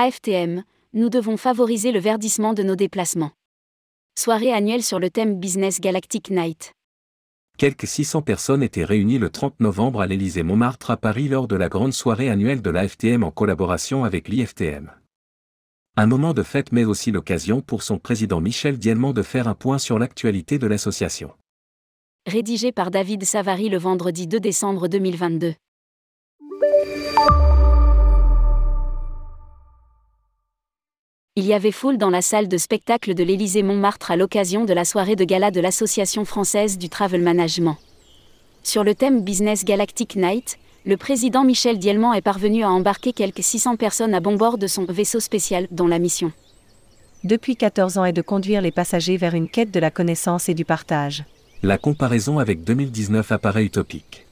AFTM, nous devons favoriser le verdissement de nos déplacements. Soirée annuelle sur le thème Business Galactic Night. Quelques 600 personnes étaient réunies le 30 novembre à l'Élysée Montmartre à Paris lors de la grande soirée annuelle de l'AFTM en collaboration avec l'IFTM. Un moment de fête mais aussi l'occasion pour son président Michel Dielman de faire un point sur l'actualité de l'association. Rédigé par David Savary le vendredi 2 décembre 2022. Il y avait foule dans la salle de spectacle de l'Élysée Montmartre à l'occasion de la soirée de gala de l'Association française du travel management. Sur le thème Business Galactic Night, le président Michel Dielman est parvenu à embarquer quelques 600 personnes à bon bord de son vaisseau spécial dont la mission. Depuis 14 ans est de conduire les passagers vers une quête de la connaissance et du partage. La comparaison avec 2019 apparaît utopique.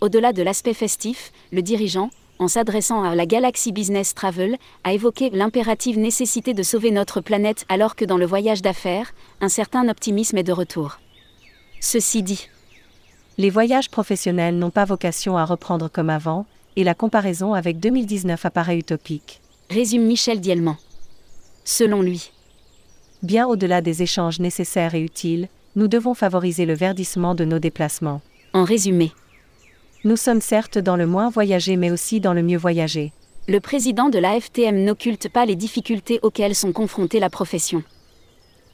Au-delà de l'aspect festif, le dirigeant, en s'adressant à la Galaxy Business Travel, a évoqué l'impérative nécessité de sauver notre planète alors que dans le voyage d'affaires, un certain optimisme est de retour. Ceci dit, les voyages professionnels n'ont pas vocation à reprendre comme avant, et la comparaison avec 2019 apparaît utopique. Résume Michel Dielman. Selon lui, bien au-delà des échanges nécessaires et utiles, nous devons favoriser le verdissement de nos déplacements. En résumé, nous sommes certes dans le moins voyagé mais aussi dans le mieux voyagé. Le président de l'AFTM n'occulte pas les difficultés auxquelles sont confrontées la profession.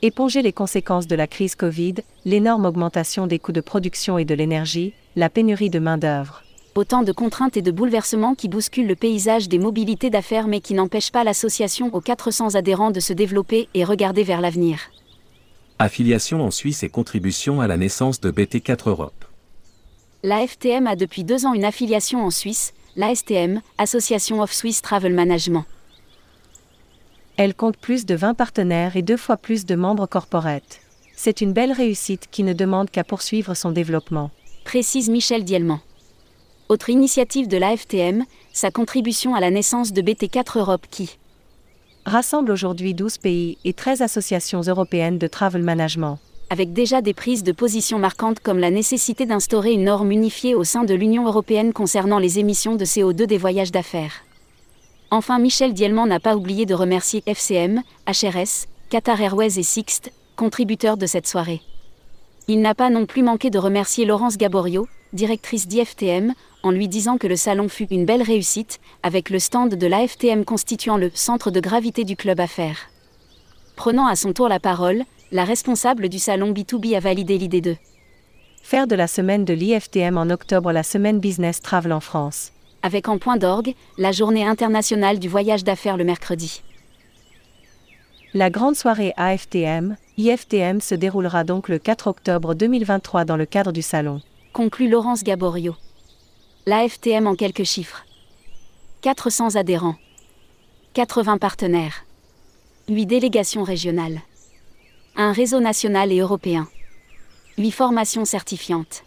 Éponger les conséquences de la crise Covid, l'énorme augmentation des coûts de production et de l'énergie, la pénurie de main-d'œuvre. Autant de contraintes et de bouleversements qui bousculent le paysage des mobilités d'affaires mais qui n'empêchent pas l'association aux 400 adhérents de se développer et regarder vers l'avenir. Affiliation en Suisse et contribution à la naissance de BT4 Europe. La FTM a depuis deux ans une affiliation en Suisse, l'ASTM, Association of Swiss Travel Management. Elle compte plus de 20 partenaires et deux fois plus de membres corporates. C'est une belle réussite qui ne demande qu'à poursuivre son développement. Précise Michel Dielman. Autre initiative de l'AFTM, sa contribution à la naissance de BT4 Europe qui rassemble aujourd'hui 12 pays et 13 associations européennes de travel management avec déjà des prises de position marquantes comme la nécessité d'instaurer une norme unifiée au sein de l'Union européenne concernant les émissions de CO2 des voyages d'affaires. Enfin, Michel Dielman n'a pas oublié de remercier FCM, HRS, Qatar Airways et Sixt, contributeurs de cette soirée. Il n'a pas non plus manqué de remercier Laurence Gaborio, directrice d'IFTM, en lui disant que le salon fut une belle réussite, avec le stand de l'AFTM constituant le centre de gravité du club affaires. Prenant à son tour la parole, la responsable du salon B2B a validé l'idée de faire de la semaine de l'IFTM en octobre la semaine Business Travel en France. Avec en point d'orgue la journée internationale du voyage d'affaires le mercredi. La grande soirée AFTM, IFTM se déroulera donc le 4 octobre 2023 dans le cadre du salon. Conclut Laurence Gaborio. L'AFTM en quelques chiffres. 400 adhérents. 80 partenaires. 8 délégations régionales un réseau national et européen. 8 formations certifiantes.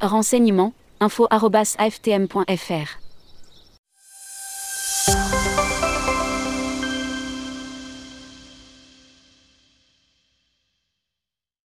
Renseignements info.aftm.fr